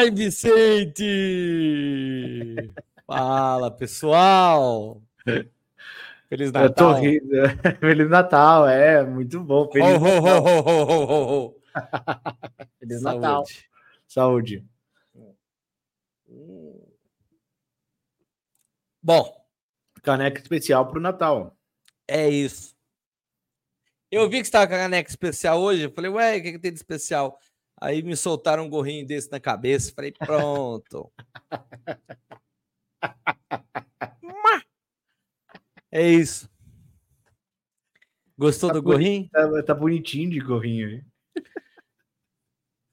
Ai, Vicente! Fala, pessoal! Feliz Natal! Feliz Natal, é, muito bom. Feliz oh, Natal. Oh, oh, Feliz Saúde. Natal. Saúde. Bom. Caneca especial para o Natal. É isso. Eu vi que você estava com a caneca especial hoje. Eu falei, ué, o que, que tem de especial? Aí me soltaram um gorrinho desse na cabeça. Falei, pronto. é isso. Gostou tá do gorrinho? Tá, tá, bonitinho de gorrinho aí.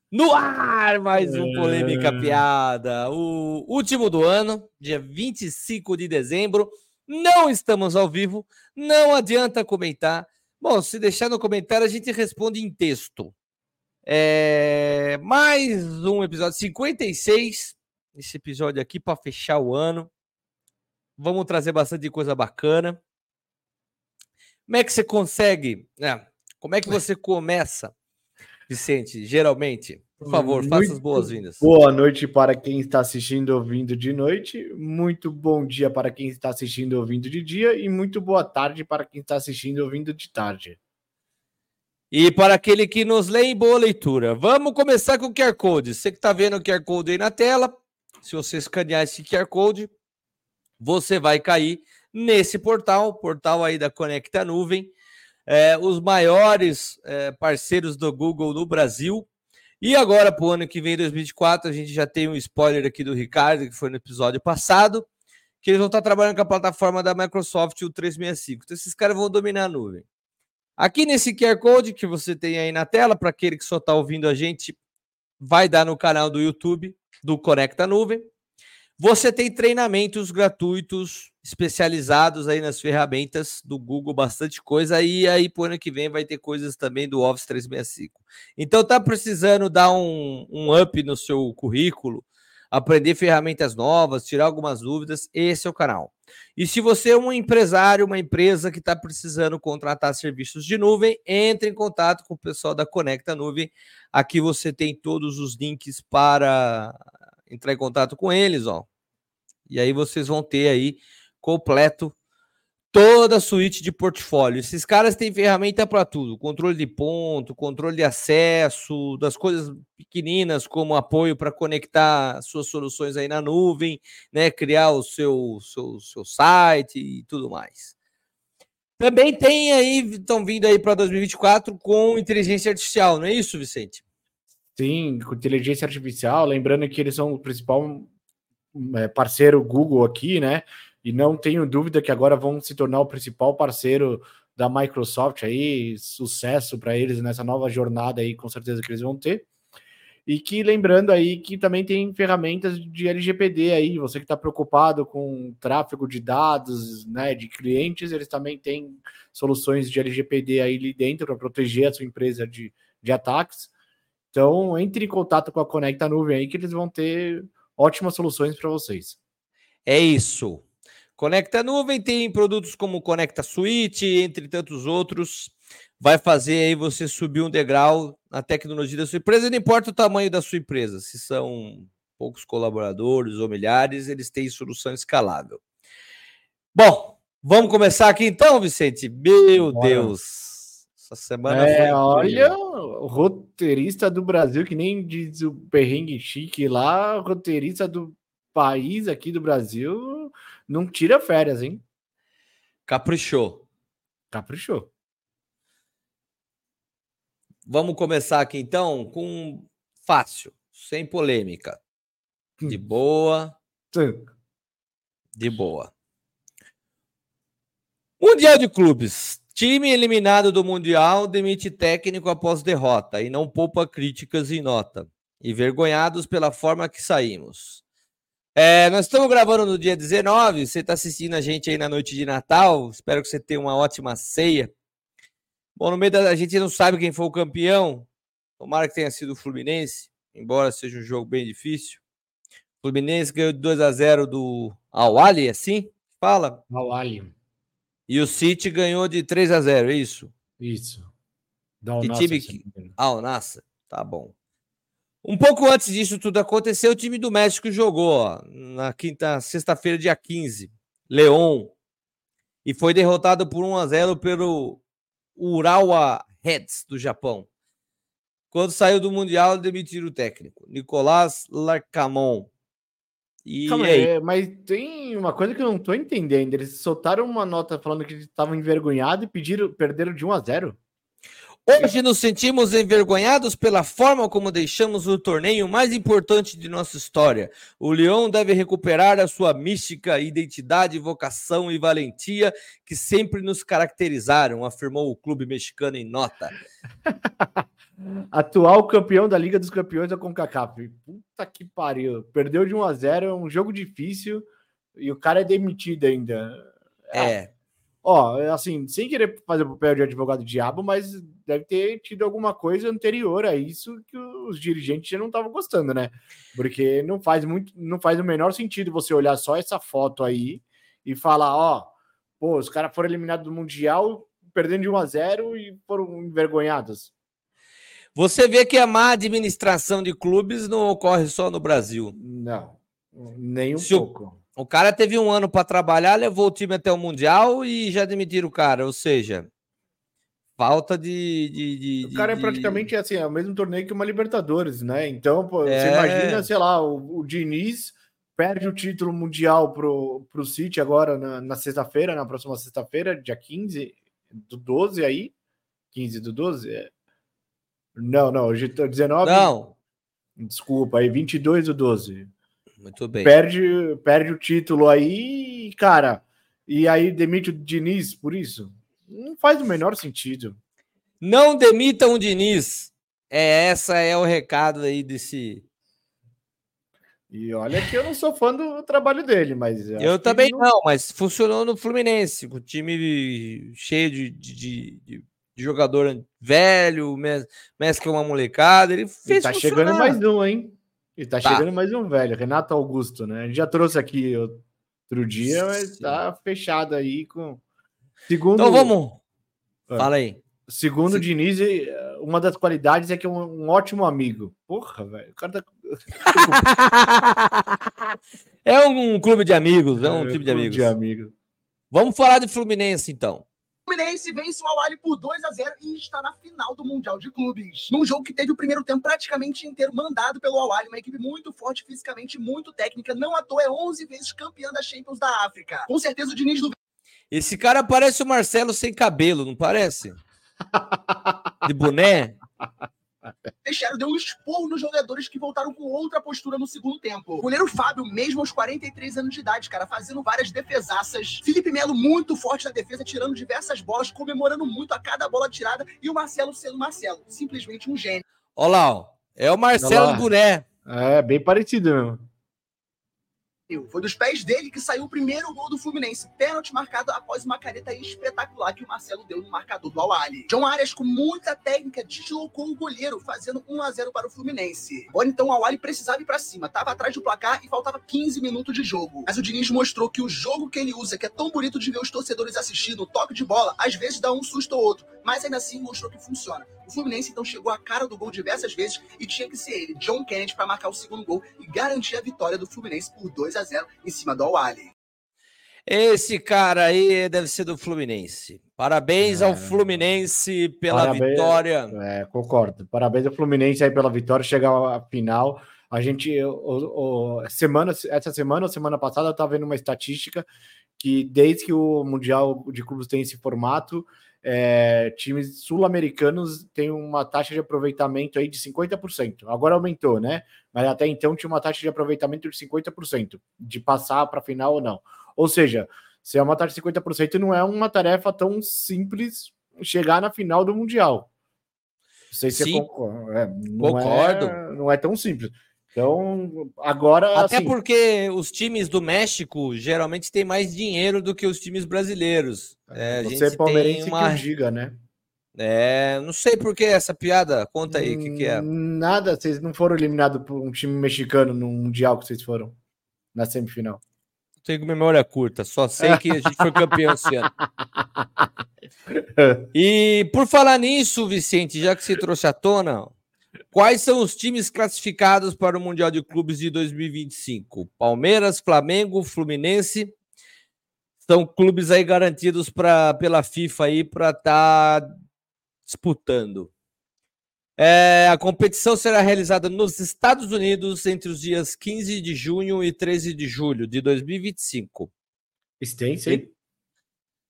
No ar, mais um Polêmica é... Piada. O último do ano, dia 25 de dezembro. Não estamos ao vivo, não adianta comentar. Bom, se deixar no comentário, a gente responde em texto. É... Mais um episódio 56. Esse episódio aqui para fechar o ano. Vamos trazer bastante coisa bacana. Como é que você consegue? É, como é que você começa, Vicente? Geralmente, por favor, Muito faça as boas-vindas. Boa noite para quem está assistindo ouvindo de noite. Muito bom dia para quem está assistindo ouvindo de dia. E muito boa tarde para quem está assistindo ouvindo de tarde. E para aquele que nos lê, boa leitura. Vamos começar com o QR Code. Você que está vendo o QR Code aí na tela, se você escanear esse QR Code, você vai cair nesse portal, portal aí da Conecta Nuvem. É, os maiores é, parceiros do Google no Brasil e agora, para o ano que vem, 2024, a gente já tem um spoiler aqui do Ricardo, que foi no episódio passado, que eles vão estar trabalhando com a plataforma da Microsoft, o 365. Então, esses caras vão dominar a nuvem. Aqui nesse QR Code que você tem aí na tela, para aquele que só está ouvindo a gente, vai dar no canal do YouTube do Conecta Nuvem. Você tem treinamentos gratuitos especializados aí nas ferramentas do Google, bastante coisa. E aí, por ano que vem, vai ter coisas também do Office 365. Então, tá precisando dar um, um up no seu currículo, aprender ferramentas novas, tirar algumas dúvidas, esse é o canal. E se você é um empresário, uma empresa que está precisando contratar serviços de nuvem, entre em contato com o pessoal da Conecta Nuvem. Aqui você tem todos os links para entrar em contato com eles, ó. E aí vocês vão ter aí completo toda a suíte de portfólio. Esses caras têm ferramenta para tudo: controle de ponto, controle de acesso, das coisas pequeninas como apoio para conectar suas soluções aí na nuvem, né, criar o seu, seu, seu site e tudo mais. Também tem aí, estão vindo aí para 2024 com inteligência artificial, não é isso, Vicente? Sim, com inteligência artificial, lembrando que eles são o principal é, parceiro Google aqui, né? E não tenho dúvida que agora vão se tornar o principal parceiro da Microsoft aí, sucesso para eles nessa nova jornada aí, com certeza que eles vão ter. E que lembrando aí que também tem ferramentas de LGPD aí, você que está preocupado com tráfego de dados, né, de clientes, eles também têm soluções de LGPD aí ali dentro para proteger a sua empresa de, de ataques. Então, entre em contato com a Conecta Nuvem aí que eles vão ter ótimas soluções para vocês. É isso. Conecta Nuvem tem produtos como Conecta Suite, entre tantos outros. Vai fazer aí você subir um degrau na tecnologia da sua empresa, não importa o tamanho da sua empresa, se são poucos colaboradores ou milhares, eles têm solução escalável. Bom, vamos começar aqui então, Vicente. Meu Bora. Deus. Essa semana é, olha, o roteirista do Brasil, que nem diz o perrengue chique lá, roteirista do país aqui do Brasil, não tira férias, hein? Caprichou. Caprichou. Vamos começar aqui então com fácil, sem polêmica. De hum. boa. Sim. De boa. Mundial de Clubes. Time eliminado do Mundial demite técnico após derrota e não poupa críticas em nota. Envergonhados pela forma que saímos. É, nós estamos gravando no dia 19. Você está assistindo a gente aí na noite de Natal. Espero que você tenha uma ótima ceia. Bom, no meio da a gente não sabe quem foi o campeão. Tomara que tenha sido o Fluminense, embora seja um jogo bem difícil. O Fluminense ganhou de 2 a 0 do Awali, assim? Fala. Awali. E o City ganhou de 3 a 0, é isso? Isso. Da que time que... Ah? Tá bom. Um pouco antes disso tudo acontecer, o time do México jogou ó, na quinta, sexta-feira, dia 15, Leon, e foi derrotado por 1 a 0 pelo Urawa Reds do Japão. Quando saiu do Mundial, demitiram o técnico, Nicolás Larcamon. E Calma, aí? mas tem uma coisa que eu não tô entendendo. Eles soltaram uma nota falando que estavam envergonhados e pediram, perderam de 1 a 0. Hoje nos sentimos envergonhados pela forma como deixamos o torneio mais importante de nossa história. O Leão deve recuperar a sua mística, identidade, vocação e valentia que sempre nos caracterizaram, afirmou o clube mexicano em nota. Atual campeão da Liga dos Campeões da CONCACAF. Puta que pariu. Perdeu de 1 a 0, é um jogo difícil e o cara é demitido ainda. É. Ó, assim, sem querer fazer o papel de advogado diabo, mas deve ter tido alguma coisa anterior a isso que os dirigentes já não estavam gostando, né? Porque não faz muito, não faz o menor sentido você olhar só essa foto aí e falar, ó, pô, os caras foram eliminados do Mundial perdendo de 1 a 0 e foram envergonhados. Você vê que a má administração de clubes não ocorre só no Brasil. Não, nem um Se pouco. O cara teve um ano para trabalhar, levou o time até o Mundial e já demitiram o cara. Ou seja, falta de. de, de o cara de, é praticamente assim, é o mesmo torneio que uma Libertadores, né? Então, pô, é... você imagina, sei lá, o, o Diniz perde o título mundial pro, pro City agora na, na sexta-feira, na próxima sexta-feira, dia 15 do 12 aí. 15 do 12? É. Não, não, hoje 19. Não. Desculpa, aí 22 do 12. Muito bem. Perde, perde o título aí, cara. E aí demite o Diniz por isso? Não faz o menor sentido. Não demitam o Diniz. É, essa é o recado aí desse. E olha que eu não sou fã do trabalho dele, mas. Eu também não... não... mas funcionou no Fluminense, com o time cheio de, de, de, de jogador velho, mescla uma molecada. Ele fez. E tá funcionar. chegando mais um, hein? E tá, tá, chegando mais um velho, Renato Augusto, né? A gente já trouxe aqui outro dia, mas tá fechado aí com. Segundo. Então vamos. Ah, Fala aí. Segundo o Diniz, uma das qualidades é que é um, um ótimo amigo. Porra, velho. O cara tá. é um clube de amigos, é um é, time de amigos. de amigos. Vamos falar de Fluminense, então. Fluminense vence o Al por 2 a 0 e está na final do Mundial de Clubes. Num jogo que teve o primeiro tempo praticamente inteiro mandado pelo Al uma equipe muito forte fisicamente, muito técnica, não à toa é 11 vezes campeã da Champions da África. Com certeza o Diniz do Esse cara parece o Marcelo sem cabelo, não parece? De boné? Teixeira deu um esporro nos jogadores que voltaram com outra postura no segundo tempo. O goleiro Fábio, mesmo aos 43 anos de idade, cara, fazendo várias defesaças. Felipe Melo muito forte na defesa, tirando diversas bolas, comemorando muito a cada bola tirada. E o Marcelo sendo Marcelo, simplesmente um gênio. Olha lá, ó. é o Marcelo do Boné. É, bem parecido mesmo. Foi dos pés dele que saiu o primeiro gol do Fluminense. Pênalti marcado após uma careta espetacular que o Marcelo deu no marcador do Al-Ali. John Arias, com muita técnica, deslocou o goleiro, fazendo 1 a 0 para o Fluminense. Agora então o Al-Ali precisava ir para cima. Tava atrás do placar e faltava 15 minutos de jogo. Mas o Diniz mostrou que o jogo que ele usa, que é tão bonito de ver os torcedores assistindo, o toque de bola, às vezes dá um susto ou outro. Mas ainda assim mostrou que funciona. O Fluminense então chegou à cara do gol diversas vezes e tinha que ser ele, John Kennedy, para marcar o segundo gol e garantir a vitória do Fluminense por 2 a 0 em cima do Al-Ali. Esse cara aí deve ser do Fluminense. Parabéns é, ao Fluminense pela parabéns, vitória. É, concordo. Parabéns ao Fluminense aí pela vitória, chegar à final. A gente, o, o, semana, essa semana ou semana passada, eu estava vendo uma estatística que desde que o Mundial de Clubes tem esse formato, é, times sul-americanos têm uma taxa de aproveitamento aí de 50%. Agora aumentou, né? Mas até então tinha uma taxa de aproveitamento de 50%, de passar para a final ou não. Ou seja, se é uma taxa de 50%, não é uma tarefa tão simples chegar na final do Mundial. Não sei se Sim, concorda. É, não concordo. É, não é tão simples. Então, agora. Até assim... porque os times do México geralmente têm mais dinheiro do que os times brasileiros. É, Você é palmeirense uma... que diga, né? É, não sei por que essa piada. Conta aí o que, que, é. Nada, vocês não foram eliminados por um time mexicano no Mundial que vocês foram na semifinal. Tenho memória curta, só sei que a gente foi campeão esse ano. E por falar nisso, Vicente, já que você trouxe à tona, Quais são os times classificados para o Mundial de Clubes de 2025? Palmeiras, Flamengo, Fluminense. São clubes aí garantidos pra, pela FIFA aí para estar tá disputando. É, a competição será realizada nos Estados Unidos entre os dias 15 de junho e 13 de julho de 2025. Extensa, hein?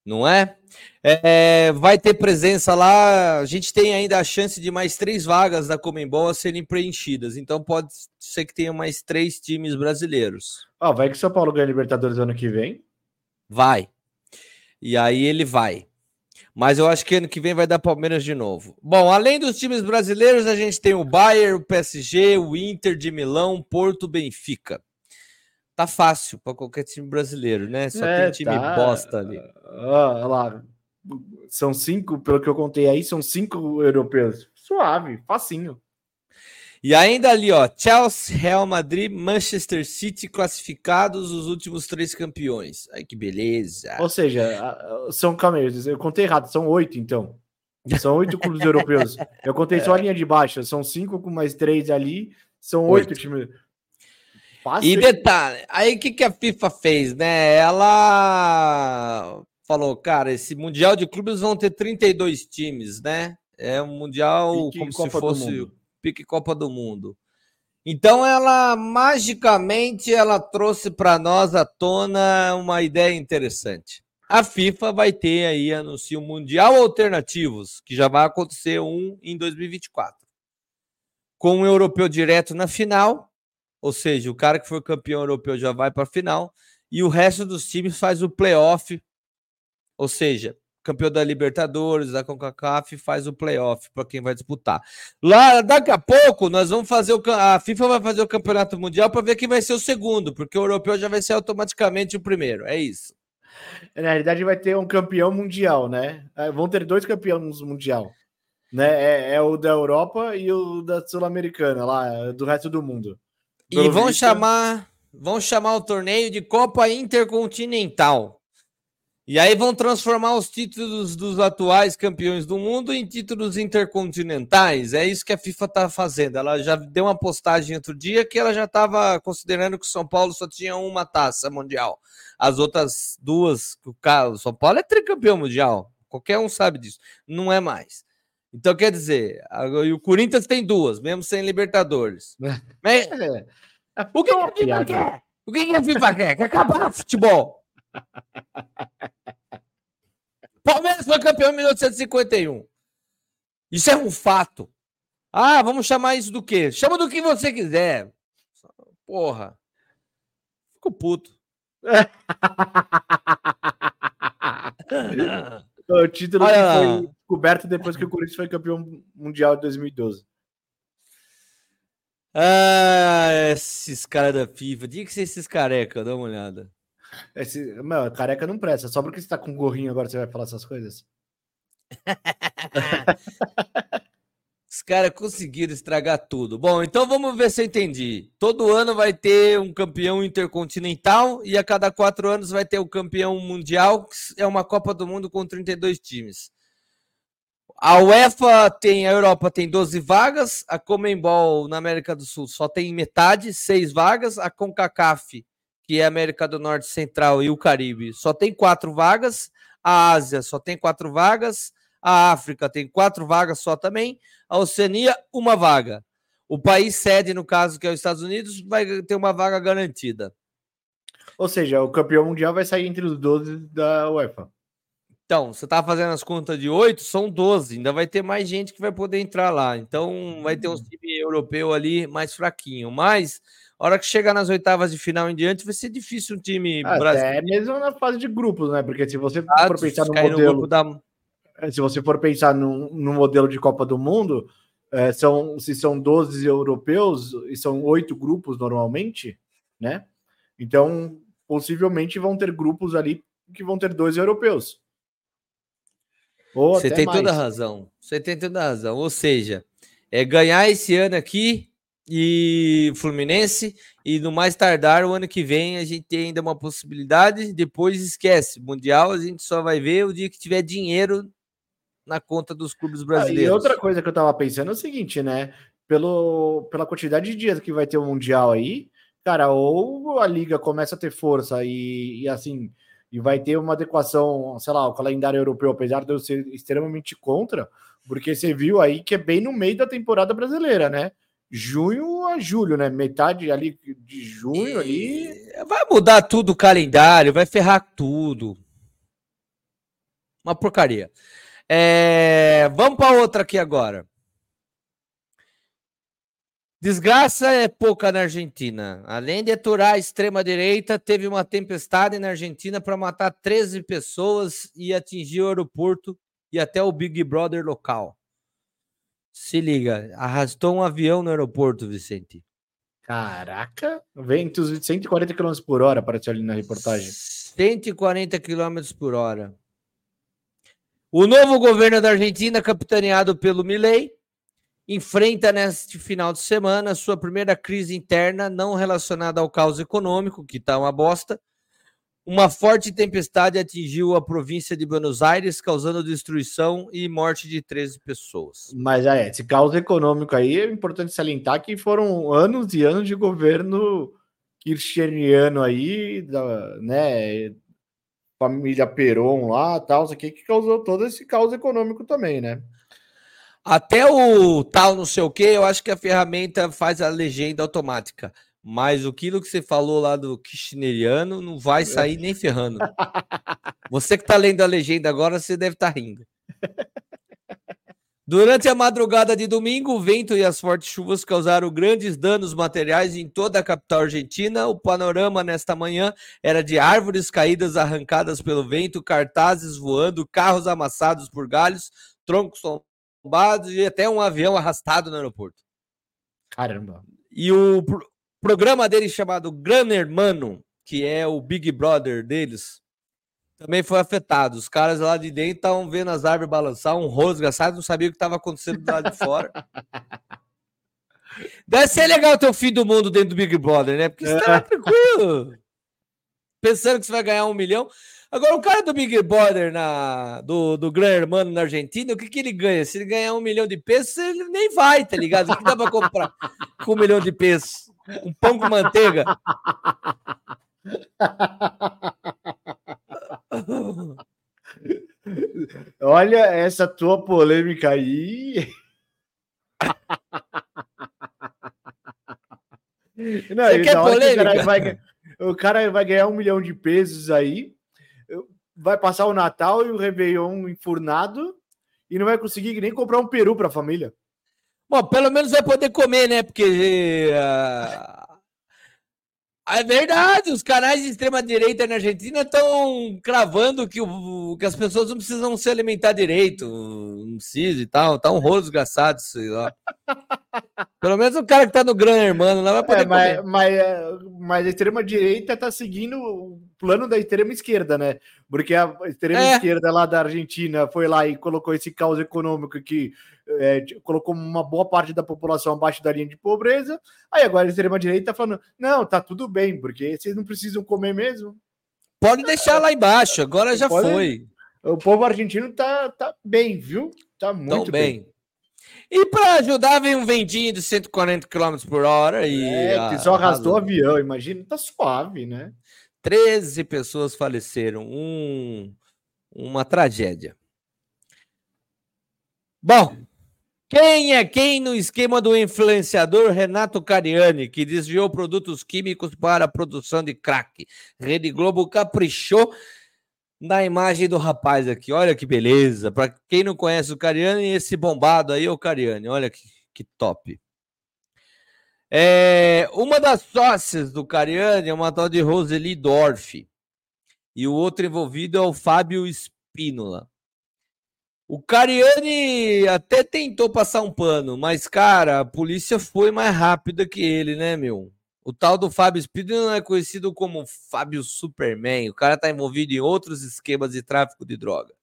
Não é? é? Vai ter presença lá. A gente tem ainda a chance de mais três vagas da Comembol a serem preenchidas. Então pode ser que tenha mais três times brasileiros. Oh, vai que São Paulo ganha Libertadores ano que vem. Vai. E aí ele vai. Mas eu acho que ano que vem vai dar Palmeiras de novo. Bom, além dos times brasileiros, a gente tem o Bayern, o PSG, o Inter de Milão, Porto, Benfica. Tá fácil para qualquer time brasileiro, né? Só é, tem time tá... bosta ali. Olha lá. São cinco, pelo que eu contei aí, são cinco europeus. Suave, facinho. E ainda ali, ó, Chelsea, Real Madrid, Manchester City classificados os últimos três campeões. Ai, que beleza. Ou seja, são, calma aí, eu contei errado, são oito então. São oito clubes europeus. Eu contei só a linha de baixo, são cinco com mais três ali, são oito, oito times. Fácil. E detalhe, aí o que, que a FIFA fez, né? Ela falou, cara, esse Mundial de Clubes vão ter 32 times, né? É um Mundial como Copa se fosse pique Copa do Mundo. Então ela magicamente ela trouxe para nós à tona uma ideia interessante. A FIFA vai ter aí anúncio mundial alternativos, que já vai acontecer um em 2024. Com um europeu direto na final, ou seja, o cara que for campeão europeu já vai para a final e o resto dos times faz o playoff, ou seja, campeão da Libertadores, da CONCACAF, faz o playoff para quem vai disputar. Lá, daqui a pouco, nós vamos fazer o a FIFA vai fazer o campeonato mundial para ver quem vai ser o segundo, porque o europeu já vai ser automaticamente o primeiro. É isso. Na realidade, vai ter um campeão mundial, né? É, vão ter dois campeões mundial. Né? É, é o da Europa e o da Sul-Americana, lá, do resto do mundo. E vão chamar, vão chamar o torneio de Copa Intercontinental. E aí vão transformar os títulos dos atuais campeões do mundo em títulos intercontinentais. É isso que a FIFA está fazendo. Ela já deu uma postagem outro dia que ela já estava considerando que o São Paulo só tinha uma taça mundial. As outras duas, o São Paulo é tricampeão mundial. Qualquer um sabe disso. Não é mais. Então quer dizer, e o Corinthians tem duas, mesmo sem Libertadores. Mas, é, é o que, a FIFA quer? O que a FIFA quer? Quer acabar o futebol. Palmeiras foi campeão em 1851. Isso é um fato. Ah, vamos chamar isso do quê? Chama do que você quiser. Porra. Fico puto. o título foi coberto depois que o Corinthians foi campeão mundial de 2012. Ah, esses caras da FIFA. Diga que ser esses careca, dá uma olhada. Esse, meu, careca não presta. Só porque você tá com gorrinho agora você vai falar essas coisas? Os caras conseguiram estragar tudo. Bom, então vamos ver se eu entendi. Todo ano vai ter um campeão intercontinental e a cada quatro anos vai ter o campeão mundial, que é uma Copa do Mundo com 32 times. A UEFA tem, a Europa tem 12 vagas, a Comembol na América do Sul só tem metade, 6 vagas, a CONCACAF que é América do Norte Central e o Caribe, só tem quatro vagas. A Ásia só tem quatro vagas. A África tem quatro vagas só também. A Oceania, uma vaga. O país sede, no caso, que é os Estados Unidos, vai ter uma vaga garantida. Ou seja, o campeão mundial vai sair entre os 12 da UEFA. Então, você está fazendo as contas de 8, são 12. Ainda vai ter mais gente que vai poder entrar lá. Então, vai ter um hum. time europeu ali mais fraquinho. Mas a hora que chegar nas oitavas de final em diante, vai ser difícil um time brasileiro. mesmo na fase de grupos, né? Porque se você ah, for pensar no modelo. No da... É, se você for pensar no, no modelo de Copa do Mundo, é, são, se são 12 europeus e são oito grupos normalmente, né? Então, possivelmente vão ter grupos ali que vão ter dois europeus. Ou Você tem mais. toda a razão. Você tem toda a razão. Ou seja, é ganhar esse ano aqui e Fluminense. E no mais tardar, o ano que vem, a gente tem ainda uma possibilidade. Depois esquece. Mundial, a gente só vai ver o dia que tiver dinheiro na conta dos clubes brasileiros. Ah, e outra coisa que eu tava pensando é o seguinte, né? pelo, pela quantidade de dias que vai ter o Mundial aí, cara, ou a liga começa a ter força e, e assim, e vai ter uma adequação, sei lá, o calendário europeu, apesar de eu ser extremamente contra, porque você viu aí que é bem no meio da temporada brasileira, né? Junho a julho, né? Metade ali de junho ali. Vai mudar tudo o calendário, vai ferrar tudo. Uma porcaria. É... Vamos para outra aqui agora. Desgraça é pouca na Argentina. Além de aturar a extrema-direita, teve uma tempestade na Argentina para matar 13 pessoas e atingir o aeroporto e até o Big Brother local. Se liga, arrastou um avião no aeroporto, Vicente. Caraca, ventos de 140 km por hora, apareceu ali na reportagem. 140 km por hora. O novo governo da Argentina, capitaneado pelo Milei, enfrenta neste final de semana sua primeira crise interna não relacionada ao caos econômico, que está uma bosta. Uma forte tempestade atingiu a província de Buenos Aires, causando destruição e morte de 13 pessoas. Mas é, esse caos econômico aí é importante salientar que foram anos e anos de governo kirchneriano aí, da, né, família Peron lá, tal, isso aqui que causou todo esse caos econômico também, né? Até o tal não sei o que, eu acho que a ferramenta faz a legenda automática. Mas aquilo que você falou lá do Kirchneriano não vai sair nem ferrando. Você que está lendo a legenda agora, você deve estar tá rindo. Durante a madrugada de domingo, o vento e as fortes chuvas causaram grandes danos materiais em toda a capital argentina. O panorama nesta manhã era de árvores caídas arrancadas pelo vento, cartazes voando, carros amassados por galhos, troncos tombados e até um avião arrastado no aeroporto. Caramba. E o pro programa deles chamado Gran Hermano, que é o Big Brother deles, também foi afetado. Os caras lá de dentro estavam vendo as árvores balançar, um rosto gastado, não sabia o que estava acontecendo do lado de fora. Deve ser legal ter o fim do mundo dentro do Big Brother, né? Porque você tá tranquilo. Pensando que você vai ganhar um milhão. Agora, o cara do Big Brother, na, do, do Gran Hermano na Argentina, o que, que ele ganha? Se ele ganhar um milhão de pesos, ele nem vai, tá ligado? O que dá pra comprar com um milhão de pesos? Um pão com manteiga? Olha essa tua polêmica aí. Não, Você quer polêmica? O cara, vai, o cara vai ganhar um milhão de pesos aí vai passar o Natal e o Réveillon enfurnado e não vai conseguir nem comprar um peru para a família. Bom, pelo menos vai poder comer, né? Porque uh, é verdade, os canais de extrema-direita na Argentina estão cravando que, o, que as pessoas não precisam se alimentar direito, não precisa e tal, tá um rolo desgraçado, sei lá. Pelo menos o cara que tá no Gran Hermano lá vai poder é, mas, mas, é, mas, a extrema-direita tá seguindo o plano da extrema-esquerda, né? Porque a extrema-esquerda é. lá da Argentina foi lá e colocou esse caos econômico que é, colocou uma boa parte da população abaixo da linha de pobreza. Aí agora a extrema-direita falando: não, tá tudo bem, porque vocês não precisam comer mesmo. Pode deixar lá embaixo, agora já Pode... foi. O povo argentino tá, tá bem, viu? Tá muito bem. bem. E para ajudar, vem um ventinho de 140 km por hora e. É, que só arrastou o avião, imagina, tá suave, né? 13 pessoas faleceram. Um, uma tragédia. Bom, quem é quem no esquema do influenciador Renato Cariani, que desviou produtos químicos para a produção de crack? Rede Globo caprichou na imagem do rapaz aqui. Olha que beleza. Para quem não conhece o Cariani, esse bombado aí é o Cariani. Olha que, que top. É, uma das sócias do Cariani é uma tal de Roseli Dorf. E o outro envolvido é o Fábio Espínola. O Cariani até tentou passar um pano, mas, cara, a polícia foi mais rápida que ele, né, meu? O tal do Fábio não é conhecido como Fábio Superman. O cara tá envolvido em outros esquemas de tráfico de droga.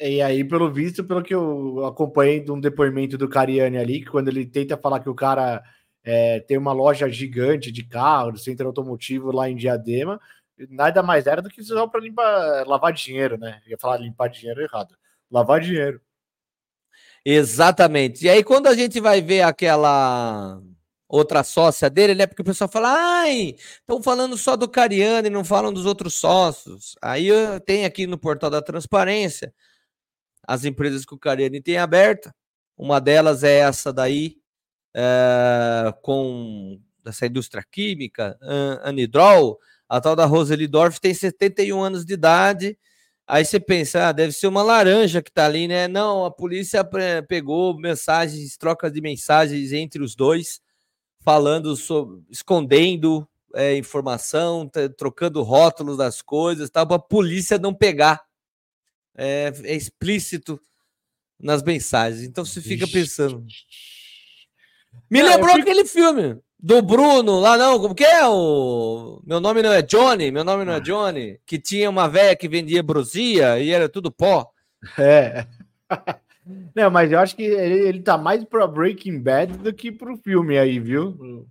É, e aí, pelo visto, pelo que eu acompanhei de um depoimento do Cariani ali, que quando ele tenta falar que o cara é, tem uma loja gigante de carro, centro automotivo lá em Diadema, nada mais era do que só para lavar dinheiro, né? Eu ia falar limpar dinheiro errado lavar dinheiro. Exatamente. E aí, quando a gente vai ver aquela outra sócia dele, né? Porque o pessoal fala, ai, estão falando só do Cariano e não falam dos outros sócios. Aí tem aqui no portal da transparência as empresas que o Cariani tem aberta. Uma delas é essa daí, é, com essa indústria química, Anidrol. A tal da Roseli Dorf tem 71 anos de idade. Aí você pensa, ah, deve ser uma laranja que tá ali, né? Não, a polícia pegou mensagens, trocas de mensagens entre os dois falando sobre, escondendo é, informação, trocando rótulos das coisas, tal, para a polícia não pegar. É, é, explícito nas mensagens. Então você fica pensando. Me lembrou aquele filme do Bruno, lá não, como que é o meu nome não é Johnny, meu nome não é ah. Johnny, que tinha uma velha que vendia brosia e era tudo pó. É. Não, mas eu acho que ele, ele tá mais para Breaking Bad do que pro filme aí, viu?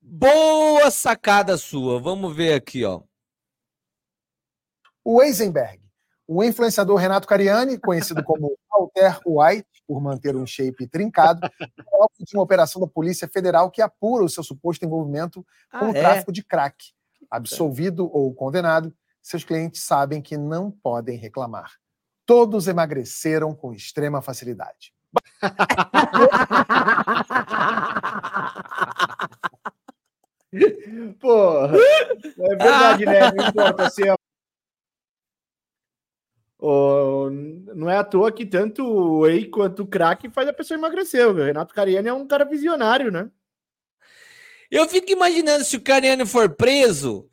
Boa sacada sua. Vamos ver aqui, ó. O Eisenberg, o influenciador Renato Cariani, conhecido como Walter White, por manter um shape trincado, é de uma operação da Polícia Federal que apura o seu suposto envolvimento com ah, o é? tráfico de crack. Absolvido ou condenado, seus clientes sabem que não podem reclamar todos emagreceram com extrema facilidade. Porra, é verdade, né? Não importa se é... Oh, não é à toa que tanto o Whey quanto o crack faz a pessoa emagrecer. O Renato Cariani é um cara visionário, né? Eu fico imaginando se o Cariani for preso,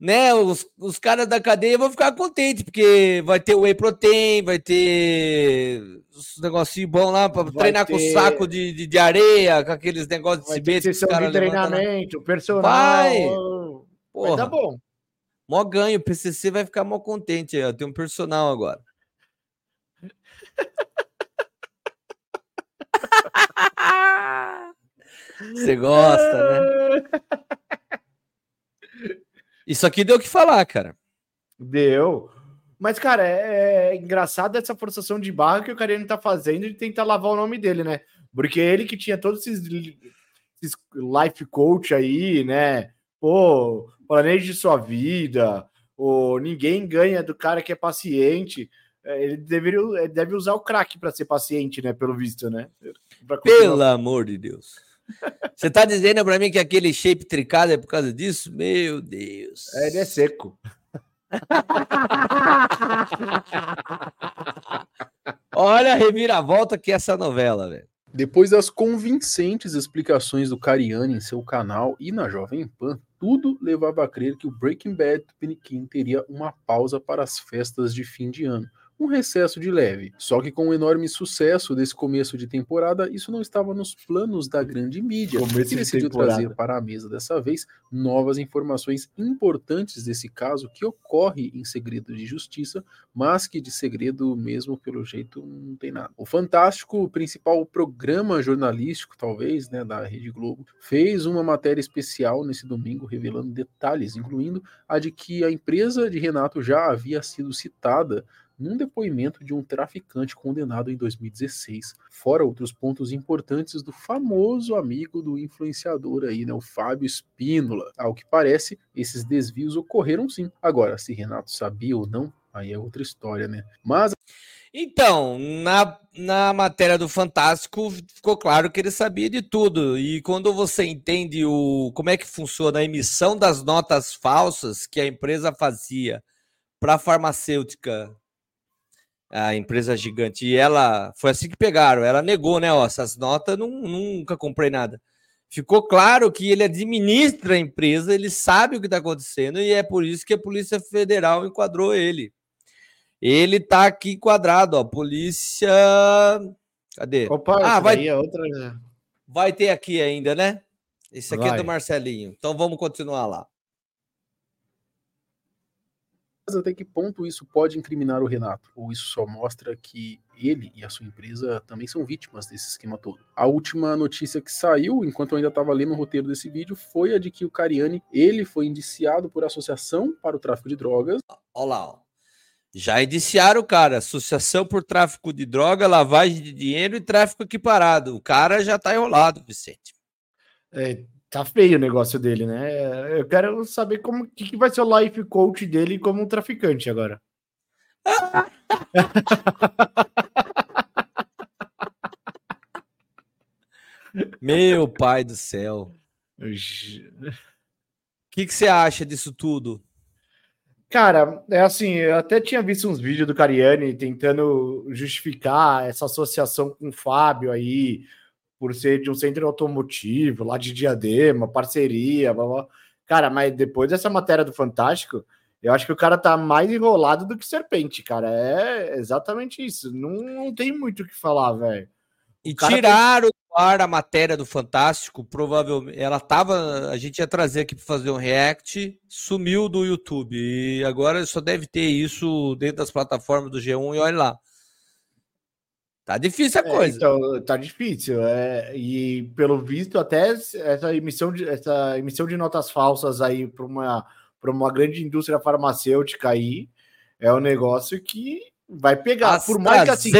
né, os, os caras da cadeia vão ficar contentes, porque vai ter whey protein, vai ter os negocinhos bons lá para treinar ter... com saco de, de, de, areia, com aqueles negócios de. Vai ter de treinamento, personal. Vai. Porra. Vai dar bom. Mó ganho, o PCC vai ficar mó contente. Eu tenho um personal agora. Você gosta, né? Isso aqui deu o que falar, cara. Deu. Mas, cara, é, é engraçado essa forçação de barra que o Carino tá fazendo de tentar lavar o nome dele, né? Porque ele que tinha todos esses, esses life coach aí, né? Pô, planeje sua vida, ou ninguém ganha do cara que é paciente. É, ele deveria ele deve usar o crack para ser paciente, né? Pelo visto, né? Pelo amor de Deus. Você tá dizendo para mim que aquele shape tricado é por causa disso? Meu Deus. É, ele é seco. Olha a reviravolta que é essa novela, velho. Depois das convincentes explicações do Cariani em seu canal e na Jovem Pan, tudo levava a crer que o Breaking Bad do Piniquim teria uma pausa para as festas de fim de ano um recesso de leve. Só que com o enorme sucesso desse começo de temporada, isso não estava nos planos da grande mídia, começo que decidiu trazer para a mesa dessa vez novas informações importantes desse caso que ocorre em segredo de justiça, mas que de segredo mesmo pelo jeito não tem nada. O Fantástico, o principal programa jornalístico talvez, né, da Rede Globo, fez uma matéria especial nesse domingo revelando detalhes, incluindo a de que a empresa de Renato já havia sido citada num depoimento de um traficante condenado em 2016, fora outros pontos importantes do famoso amigo do influenciador aí, né, o Fábio Spínola. Ao que parece, esses desvios ocorreram sim. Agora, se Renato sabia ou não, aí é outra história, né? Mas então, na, na matéria do Fantástico, ficou claro que ele sabia de tudo. E quando você entende o como é que funciona a emissão das notas falsas que a empresa fazia para a farmacêutica a empresa gigante. E ela foi assim que pegaram. Ela negou, né? Ó, essas notas não, nunca comprei nada. Ficou claro que ele administra a empresa, ele sabe o que está acontecendo e é por isso que a Polícia Federal enquadrou ele. Ele está aqui enquadrado, ó. Polícia. Cadê? Opa, ah, vai... É outra... Né? vai ter aqui ainda, né? Esse aqui vai. é do Marcelinho. Então vamos continuar lá até que ponto isso pode incriminar o Renato? Ou isso só mostra que ele e a sua empresa também são vítimas desse esquema todo? A última notícia que saiu, enquanto eu ainda estava lendo o roteiro desse vídeo, foi a de que o Cariani, ele foi indiciado por associação para o tráfico de drogas. Olha lá, ó. Já indiciaram o cara, associação por tráfico de droga, lavagem de dinheiro e tráfico equiparado. O cara já tá enrolado, Vicente. É, tá feio o negócio dele, né? Eu quero saber como que, que vai ser o life coach dele como um traficante agora. Meu pai do céu. O que, que você acha disso tudo? Cara, é assim, eu até tinha visto uns vídeos do Cariani tentando justificar essa associação com o Fábio aí, por ser de um centro automotivo, lá de Diadema, parceria, blá, blá. Cara, mas depois dessa matéria do Fantástico, eu acho que o cara tá mais enrolado do que serpente, cara. É exatamente isso. Não, não tem muito o que falar, velho. E tiraram tem... do ar a matéria do Fantástico, provavelmente. Ela tava. A gente ia trazer aqui para fazer um react, sumiu do YouTube. E agora só deve ter isso dentro das plataformas do G1 e olha lá. Tá difícil a é, coisa. É, então, tá difícil. É, e pelo visto, até essa emissão de, essa emissão de notas falsas aí para uma, uma grande indústria farmacêutica aí é um negócio que vai pegar. Por mais que assim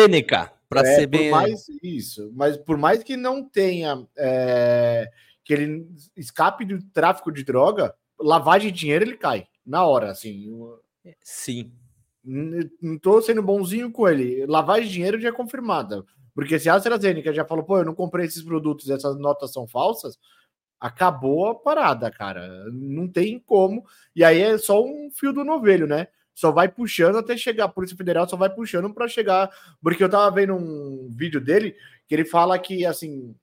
para é, ser bem. Mais, isso, mas por mais que não tenha é, que ele escape do tráfico de droga, lavagem de dinheiro ele cai na hora, assim. Sim. Não tô sendo bonzinho com ele. Lavagem de dinheiro já é confirmada. Porque se a AstraZeneca já falou, pô, eu não comprei esses produtos, essas notas são falsas, acabou a parada, cara. Não tem como. E aí é só um fio do novelho, né? só vai puxando até chegar, a Polícia Federal só vai puxando para chegar, porque eu tava vendo um vídeo dele que ele fala que assim,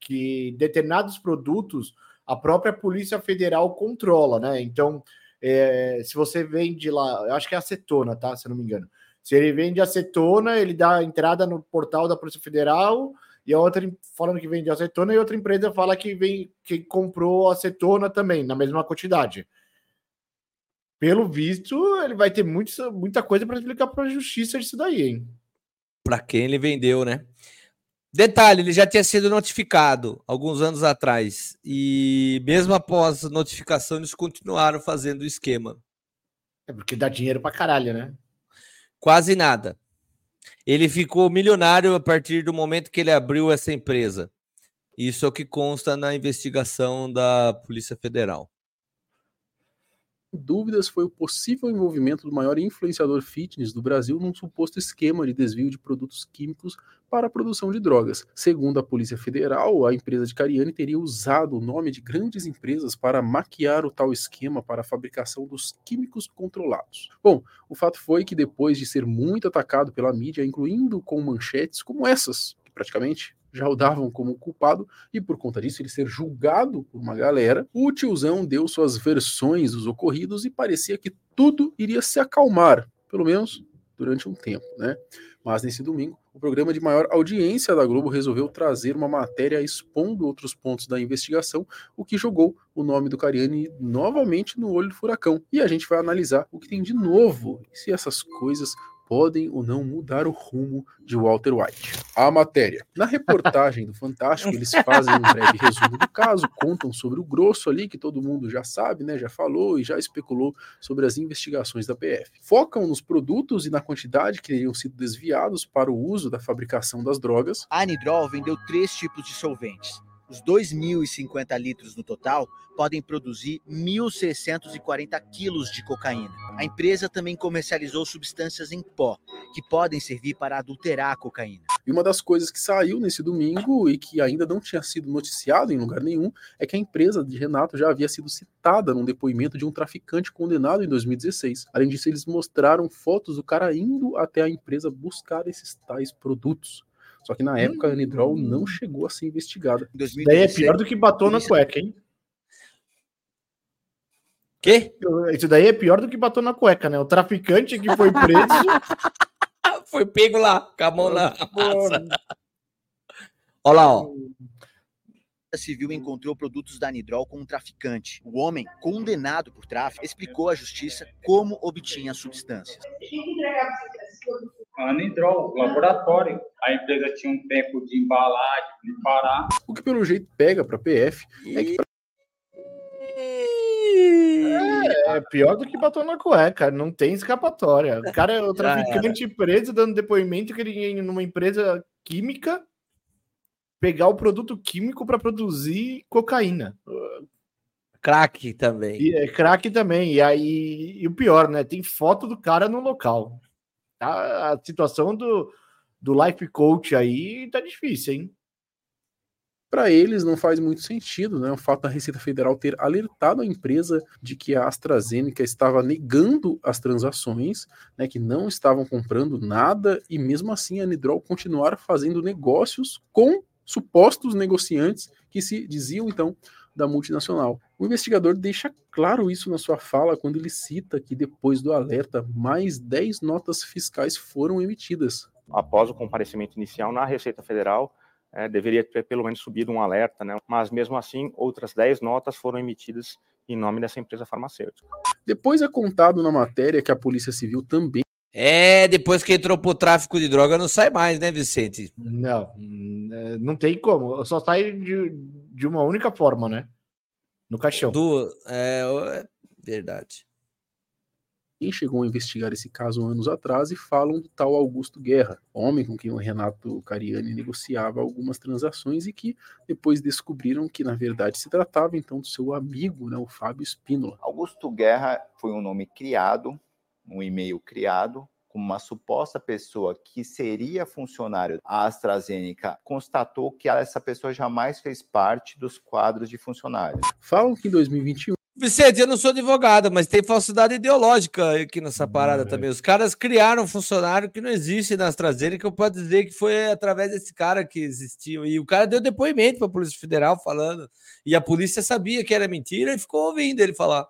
que determinados produtos a própria Polícia Federal controla, né? Então, é, se você vende lá, eu acho que é acetona, tá? Se eu não me engano. Se ele vende acetona, ele dá entrada no portal da Polícia Federal e a outra falando que vende acetona e outra empresa fala que vem que comprou acetona também na mesma quantidade pelo visto, ele vai ter muito, muita coisa para explicar para a justiça disso daí, hein? Para quem ele vendeu, né? Detalhe, ele já tinha sido notificado alguns anos atrás. E mesmo após a notificação, eles continuaram fazendo o esquema. É porque dá dinheiro para caralho, né? Quase nada. Ele ficou milionário a partir do momento que ele abriu essa empresa. Isso é o que consta na investigação da Polícia Federal dúvidas foi o possível envolvimento do maior influenciador fitness do Brasil num suposto esquema de desvio de produtos químicos para a produção de drogas. Segundo a Polícia Federal, a empresa de Cariani teria usado o nome de grandes empresas para maquiar o tal esquema para a fabricação dos químicos controlados. Bom, o fato foi que depois de ser muito atacado pela mídia, incluindo com manchetes como essas, que praticamente já o davam como culpado e por conta disso ele ser julgado por uma galera, o tiozão deu suas versões dos ocorridos e parecia que tudo iria se acalmar, pelo menos durante um tempo, né? Mas nesse domingo, o programa de maior audiência da Globo resolveu trazer uma matéria expondo outros pontos da investigação, o que jogou o nome do Cariani novamente no olho do furacão. E a gente vai analisar o que tem de novo se essas coisas podem ou não mudar o rumo de Walter White. A matéria. Na reportagem do Fantástico, eles fazem um breve resumo do caso, contam sobre o grosso ali, que todo mundo já sabe, né, já falou e já especulou sobre as investigações da PF. Focam nos produtos e na quantidade que teriam sido desviados para o uso da fabricação das drogas. A Anidrol vendeu três tipos de solventes os 2.050 litros no total podem produzir 1.640 quilos de cocaína. A empresa também comercializou substâncias em pó, que podem servir para adulterar a cocaína. E uma das coisas que saiu nesse domingo e que ainda não tinha sido noticiado em lugar nenhum é que a empresa de Renato já havia sido citada num depoimento de um traficante condenado em 2016. Além disso, eles mostraram fotos do cara indo até a empresa buscar esses tais produtos. Só que na época a Anidrol não hum. chegou a ser investigada. Daí é pior do que batom na cueca, hein? Quê? Isso daí é pior do que batom na cueca, né? O traficante que foi preso. foi pego lá, com a mão na massa. Olha lá, ó. A Civil encontrou produtos da Anidrol com um traficante. O homem, condenado por tráfico, explicou à justiça como obtinha as substâncias. Tinha que entregar Anidrol, laboratório. A empresa tinha um tempo de embalar, de preparar. O que pelo jeito pega para PF é que é pior do que batom na cueca, não tem escapatória. O cara é o traficante preso dando depoimento que ele ia numa empresa química pegar o produto químico para produzir cocaína. Crack também. E é crack também. E aí, e o pior, né? Tem foto do cara no local. Tá, a situação do, do life coach aí tá difícil, hein? Para eles não faz muito sentido, né? O fato da Receita Federal ter alertado a empresa de que a AstraZeneca estava negando as transações, né? Que não estavam comprando nada e mesmo assim a Nidrol continuar fazendo negócios com supostos negociantes que se diziam então da multinacional. O investigador deixa claro isso na sua fala quando ele cita que depois do alerta, mais 10 notas fiscais foram emitidas. Após o comparecimento inicial na Receita Federal, é, deveria ter pelo menos subido um alerta, né? mas mesmo assim, outras 10 notas foram emitidas em nome dessa empresa farmacêutica. Depois é contado na matéria que a Polícia Civil também é, depois que entrou pro tráfico de droga, não sai mais, né, Vicente? Não, é, não tem como. Só sai de, de uma única forma, né? No caixão. Do, é, é verdade. Quem chegou a investigar esse caso anos atrás e falam do tal Augusto Guerra, homem com quem o Renato Cariani negociava algumas transações e que depois descobriram que na verdade se tratava então do seu amigo, né, o Fábio Espínola. Augusto Guerra foi um nome criado um e-mail criado uma suposta pessoa que seria funcionário da AstraZeneca constatou que essa pessoa jamais fez parte dos quadros de funcionários. Falam que em 2021 Vicente, eu não sou advogado, mas tem falsidade ideológica aqui nessa parada é. também. Os caras criaram um funcionário que não existe na AstraZeneca, eu posso dizer que foi através desse cara que existiu. E o cara deu depoimento para a Polícia Federal falando. E a polícia sabia que era mentira e ficou ouvindo ele falar.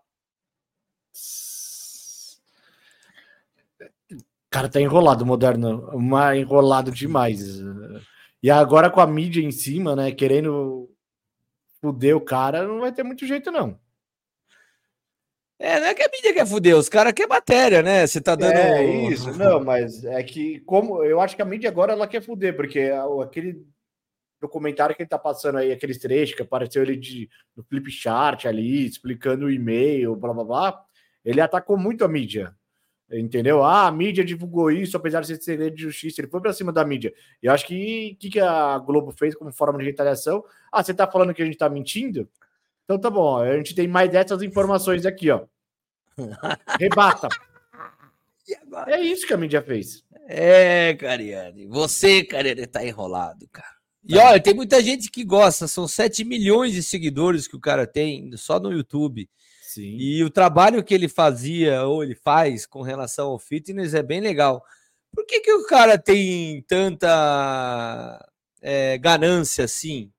Cara tá enrolado, moderno, uma enrolado demais. E agora com a mídia em cima, né, querendo fuder o cara, não vai ter muito jeito, não. É, não é que a mídia quer fuder, os caras querem matéria, né? Você tá dando. É isso, não, mas é que, como eu acho que a mídia agora ela quer fuder, porque aquele documentário que ele tá passando aí, aqueles trechos que apareceu ele de, no flip chart ali, explicando o e-mail, blá blá blá, ele atacou muito a mídia. Entendeu? Ah, a mídia divulgou isso, apesar de ser segredo de justiça. Ele foi para cima da mídia. E eu acho que o que, a Globo fez como forma de retaliação? Ah, você tá falando que a gente tá mentindo? Então tá bom, a gente tem mais dessas informações aqui, ó. Rebata. É isso que a mídia fez. É, Cariane. Você, Cariane, tá enrolado, cara. E olha, tem muita gente que gosta. São 7 milhões de seguidores que o cara tem só no YouTube. Sim. E o trabalho que ele fazia ou ele faz com relação ao fitness é bem legal. Por que, que o cara tem tanta é, ganância assim?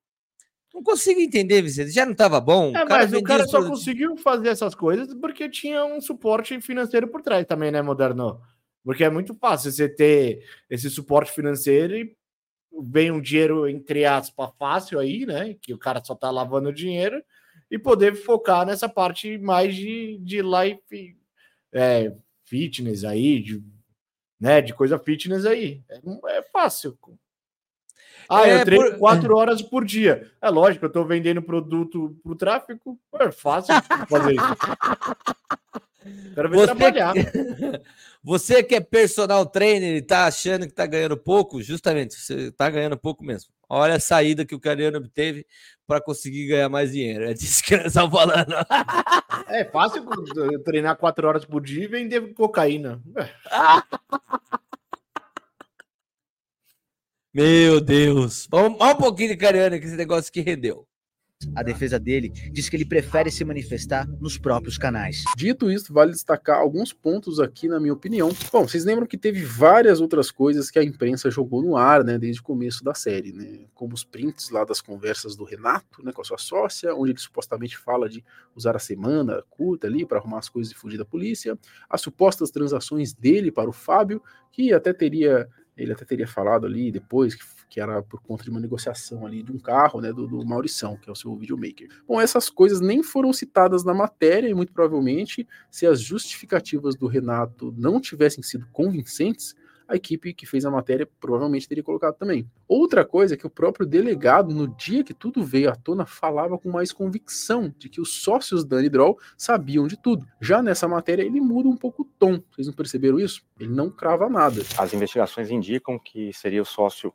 Não consigo entender, Vicente. Já não estava bom? É, o mas o cara só conseguiu fazer essas coisas porque tinha um suporte financeiro por trás também, né, Moderno? Porque é muito fácil você ter esse suporte financeiro e vem um dinheiro, entre aspas, fácil aí, né? Que o cara só tá lavando dinheiro e poder focar nessa parte mais de, de life é, fitness aí, de, né, de coisa fitness aí. É, é fácil. Ah, é, eu treino por... quatro horas por dia. É lógico, eu estou vendendo produto para o tráfico. É fácil fazer isso. Quero ver Você... trabalhar. Você que é personal trainer e tá achando que tá ganhando pouco, justamente, você tá ganhando pouco mesmo. Olha a saída que o Cariano obteve para conseguir ganhar mais dinheiro. É disso que nós estamos falando. É fácil treinar quatro horas por dia e vender cocaína. Meu Deus. Vamos, vamos um pouquinho de Cariano, que esse negócio que rendeu. A defesa dele diz que ele prefere se manifestar nos próprios canais. Dito isso, vale destacar alguns pontos aqui, na minha opinião. Bom, vocês lembram que teve várias outras coisas que a imprensa jogou no ar, né, desde o começo da série, né? Como os prints lá das conversas do Renato, né, com a sua sócia, onde ele supostamente fala de usar a semana curta ali para arrumar as coisas e fugir da polícia, as supostas transações dele para o Fábio, que até teria ele até teria falado ali depois que que era por conta de uma negociação ali de um carro, né, do, do Maurição, que é o seu videomaker. Bom, essas coisas nem foram citadas na matéria e muito provavelmente, se as justificativas do Renato não tivessem sido convincentes, a equipe que fez a matéria provavelmente teria colocado também. Outra coisa é que o próprio delegado, no dia que tudo veio à tona, falava com mais convicção de que os sócios da Anidrol sabiam de tudo. Já nessa matéria, ele muda um pouco o tom. Vocês não perceberam isso? Ele não crava nada. As investigações indicam que seria o sócio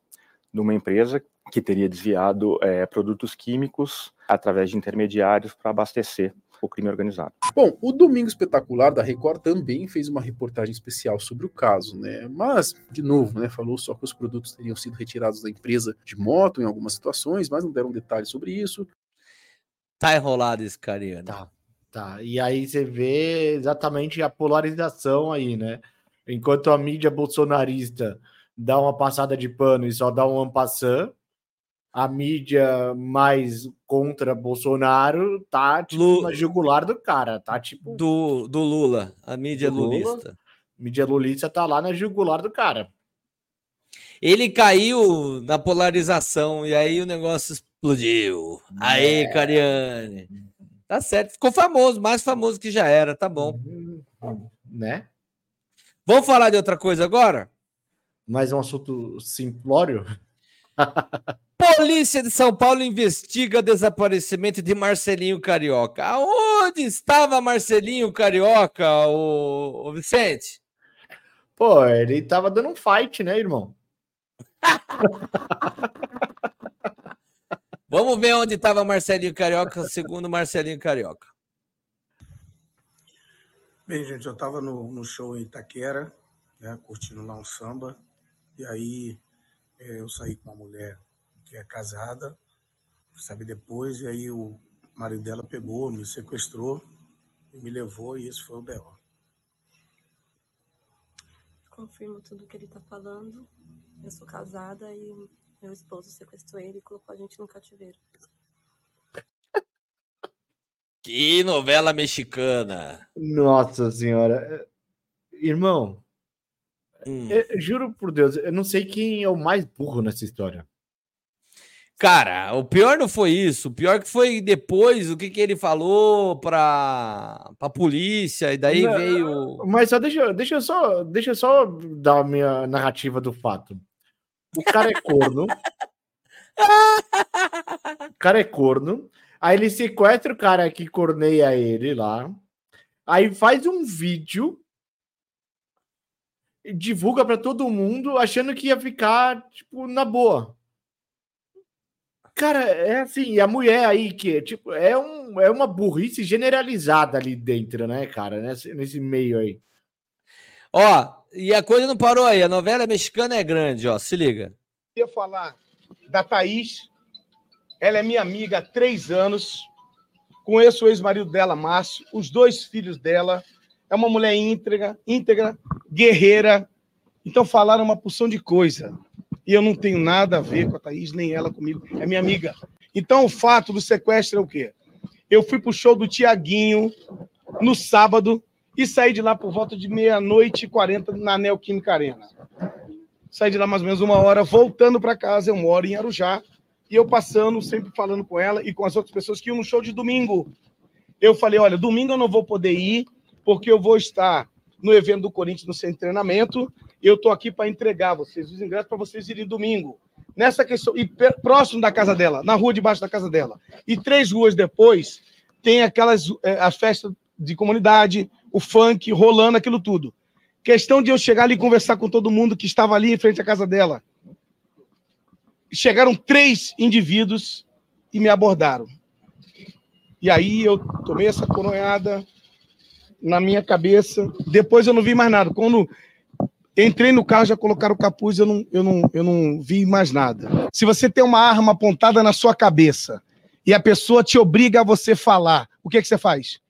de uma empresa que teria desviado é, produtos químicos através de intermediários para abastecer o crime organizado. Bom, o Domingo Espetacular da Record também fez uma reportagem especial sobre o caso, né? Mas, de novo, né, falou só que os produtos teriam sido retirados da empresa de moto em algumas situações, mas não deram detalhes sobre isso. Tá enrolado esse carinha. Tá, tá. E aí você vê exatamente a polarização aí, né? Enquanto a mídia bolsonarista dá uma passada de pano e só dá um ampassant, a mídia mais contra Bolsonaro tá tipo Lu- na jugular do cara, tá tipo Do, do Lula, a mídia Do Lula. lulista. mídia lulista tá lá na jugular do cara. Ele caiu na polarização e aí o negócio explodiu. Aê, Cariane. Tá certo, ficou famoso, mais famoso que já era, tá bom. Né? Vamos falar de outra coisa agora? Mais um assunto simplório. Polícia de São Paulo investiga desaparecimento de Marcelinho Carioca. Aonde estava Marcelinho Carioca, o, o Vicente? Pô, ele tava dando um fight, né, irmão? Vamos ver onde estava Marcelinho Carioca, segundo Marcelinho Carioca. Bem, gente, eu estava no, no show em Itaquera, né, curtindo lá um samba, e aí eh, eu saí com uma mulher que é casada, sabe, depois, e aí o marido dela pegou, me sequestrou, e me levou, e esse foi o B.O. Confirmo tudo que ele tá falando. Eu sou casada e meu esposo sequestrou ele e colocou a gente no cativeiro. Que novela mexicana. Nossa senhora. Irmão, Hum. eu juro por Deus, eu não sei quem é o mais burro nessa história. Cara, o pior não foi isso. O pior que foi depois o que, que ele falou pra, pra polícia, e daí Não, veio. Mas só deixa, deixa eu só, deixa eu só dar a minha narrativa do fato. O cara é corno. o cara é corno. Aí ele sequestra o cara que corneia ele lá. Aí faz um vídeo. E Divulga pra todo mundo, achando que ia ficar, tipo, na boa. Cara, é assim, e a mulher aí que, tipo, é, um, é uma burrice generalizada ali dentro, né, cara, nesse, nesse meio aí. Ó, e a coisa não parou aí. A novela mexicana é grande, ó. Se liga. Queria falar da Thaís, ela é minha amiga há três anos, conheço o ex-marido dela, Márcio, os dois filhos dela, é uma mulher íntegra, íntegra, guerreira, então falaram uma porção de coisa, e eu não tenho nada a ver com a Thaís, nem ela comigo, é minha amiga. Então o fato do sequestro é o quê? Eu fui pro show do Tiaguinho no sábado e saí de lá por volta de meia-noite e quarenta na Neoquímica Arena. Saí de lá mais ou menos uma hora, voltando para casa, eu moro em Arujá, e eu passando, sempre falando com ela e com as outras pessoas que iam no show de domingo. Eu falei, olha, domingo eu não vou poder ir, porque eu vou estar no evento do Corinthians no centro de treinamento, eu tô aqui para entregar vocês os ingressos para vocês irem domingo. Nessa questão, e próximo da casa dela, na rua debaixo da casa dela. E três ruas depois, tem aquelas, é, a festa de comunidade, o funk rolando, aquilo tudo. Questão de eu chegar ali e conversar com todo mundo que estava ali em frente à casa dela. Chegaram três indivíduos e me abordaram. E aí eu tomei essa coronhada na minha cabeça. Depois eu não vi mais nada. Quando entrei no carro, já colocaram o capuz, eu não, eu não, eu não vi mais nada. Se você tem uma arma apontada na sua cabeça e a pessoa te obriga a você falar, o que, que você faz?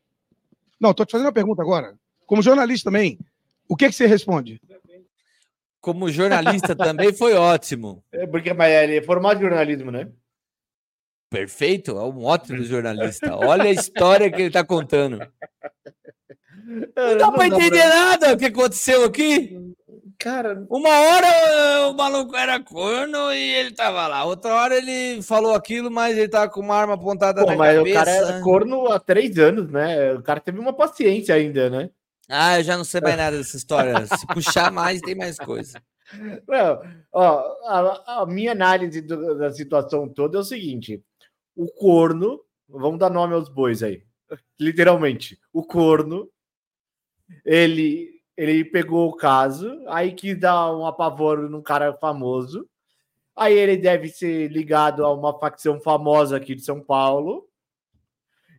Não, estou te fazendo uma pergunta agora. Como jornalista também, o que, que você responde? Como jornalista também foi ótimo. É porque mas ele é formado em jornalismo, né? Perfeito, é um ótimo jornalista. Olha a história que ele tá contando. Não dá pra entender nada o que aconteceu aqui. Cara, Uma hora o maluco era corno e ele tava lá. Outra hora ele falou aquilo, mas ele tava com uma arma apontada Pô, na mas cabeça. o cara é corno há três anos, né? O cara teve uma paciência ainda, né? Ah, eu já não sei mais nada dessa história. Se puxar mais, tem mais coisa. Não, ó, a, a minha análise do- da situação toda é o seguinte: o corno, vamos dar nome aos bois aí, literalmente, o corno, ele, ele pegou o caso, aí quis dar um apavoro num cara famoso, aí ele deve ser ligado a uma facção famosa aqui de São Paulo.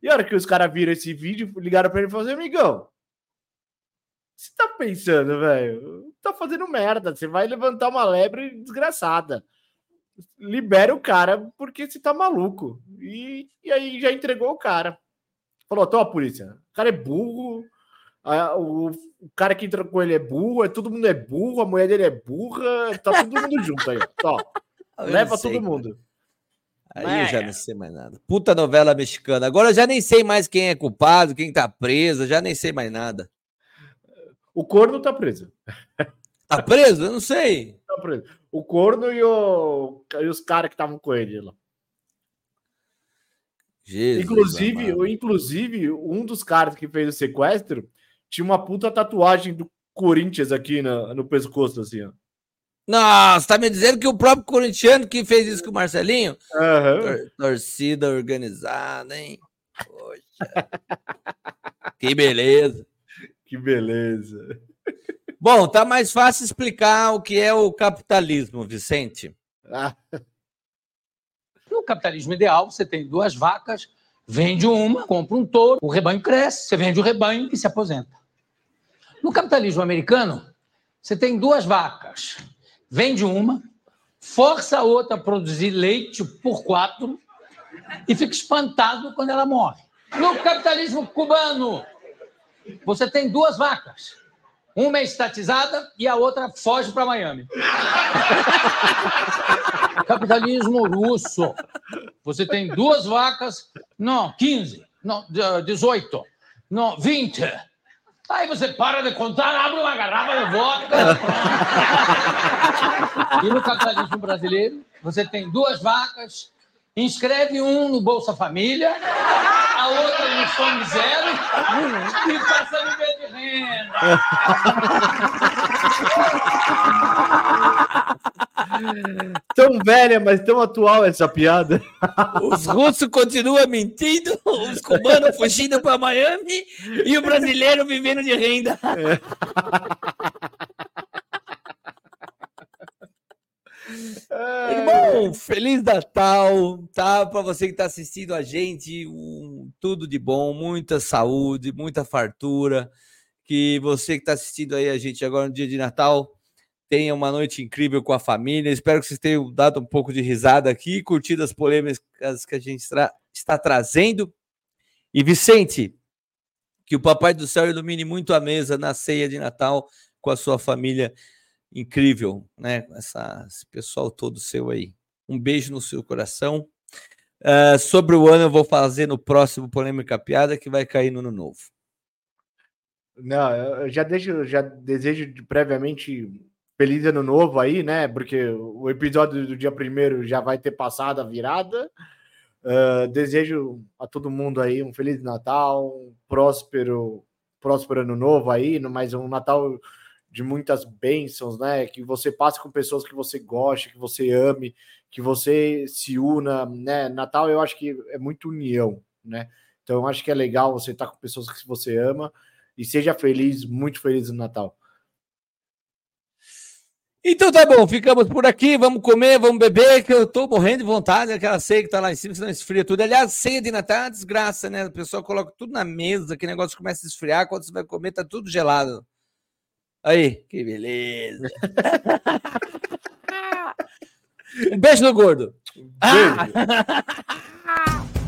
E a hora que os caras viram esse vídeo, ligaram para ele e falaram assim, amigão, você tá pensando, velho? Tá fazendo merda. Você vai levantar uma lebre desgraçada. Libera o cara porque você tá maluco. E, e aí já entregou o cara. Falou: toma, polícia. O cara é burro. A- o, o cara que entrou com ele é burro. É, todo mundo é burro. A mulher dele é burra. Tá todo mundo junto aí. Ó. Leva sei, todo mundo. Aí eu já não sei mais nada. Puta novela mexicana. Agora eu já nem sei mais quem é culpado, quem tá preso, já nem sei mais nada. O corno tá preso. Tá preso? Eu não sei. Tá preso. O corno e, o, e os caras que estavam com ele lá. Jesus inclusive, amado. inclusive, um dos caras que fez o sequestro tinha uma puta tatuagem do Corinthians aqui na- no pescoço, assim, ó. Nossa, tá me dizendo que o próprio corintiano que fez isso com o Marcelinho? Aham. Tor- torcida organizada, hein? Poxa. que beleza. Que beleza. Bom, tá mais fácil explicar o que é o capitalismo, Vicente. Ah, No capitalismo ideal, você tem duas vacas, vende uma, compra um touro, o rebanho cresce, você vende o rebanho e se aposenta. No capitalismo americano, você tem duas vacas, vende uma, força a outra a produzir leite por quatro e fica espantado quando ela morre. No capitalismo cubano, você tem duas vacas. Uma é estatizada e a outra foge para Miami. Capitalismo russo. Você tem duas vacas, não, 15, não, de- 18, não, 20. Aí você para de contar, abre uma garrafa de vodka. E no capitalismo brasileiro, você tem duas vacas, inscreve um no Bolsa Família, a outra no Some Zero e passa a viver de renda. tão velha, mas tão atual essa piada. Os russos continuam mentindo, os cubanos fugindo para Miami e o brasileiro vivendo de renda. Irmão, Feliz Natal, tá? Para você que está assistindo a gente, um- tudo de bom, muita saúde, muita fartura. Que você que está assistindo aí a gente agora no dia de Natal tenha uma noite incrível com a família. Espero que vocês tenham dado um pouco de risada aqui, curtido as polêmicas que a gente tra- está trazendo. E Vicente, que o Papai do Céu ilumine muito a mesa na ceia de Natal com a sua família incrível, né? Essa, esse pessoal todo seu aí. Um beijo no seu coração. Ah, sobre o ano, eu vou fazer no próximo Polêmica Piada, que vai cair no ano novo. Não, eu já deixo, já desejo de- previamente feliz ano novo aí, né? Porque o episódio do dia primeiro já vai ter passado a virada. Ah, desejo a todo mundo aí um feliz Natal, um próspero, próspero ano novo aí, mas um Natal de muitas bênçãos, né? Que você passe com pessoas que você goste, que você ame, que você se una, né? Natal eu acho que é muito união, né? Então eu acho que é legal você estar com pessoas que você ama e seja feliz, muito feliz no Natal. Então tá bom, ficamos por aqui, vamos comer, vamos beber, que eu tô morrendo de vontade, aquela ceia que tá lá em cima, senão esfria tudo. Aliás, ceia de Natal é desgraça, né? O pessoal coloca tudo na mesa, que negócio começa a esfriar, quando você vai comer tá tudo gelado. Aí, que beleza. um beijo no gordo. Beijo.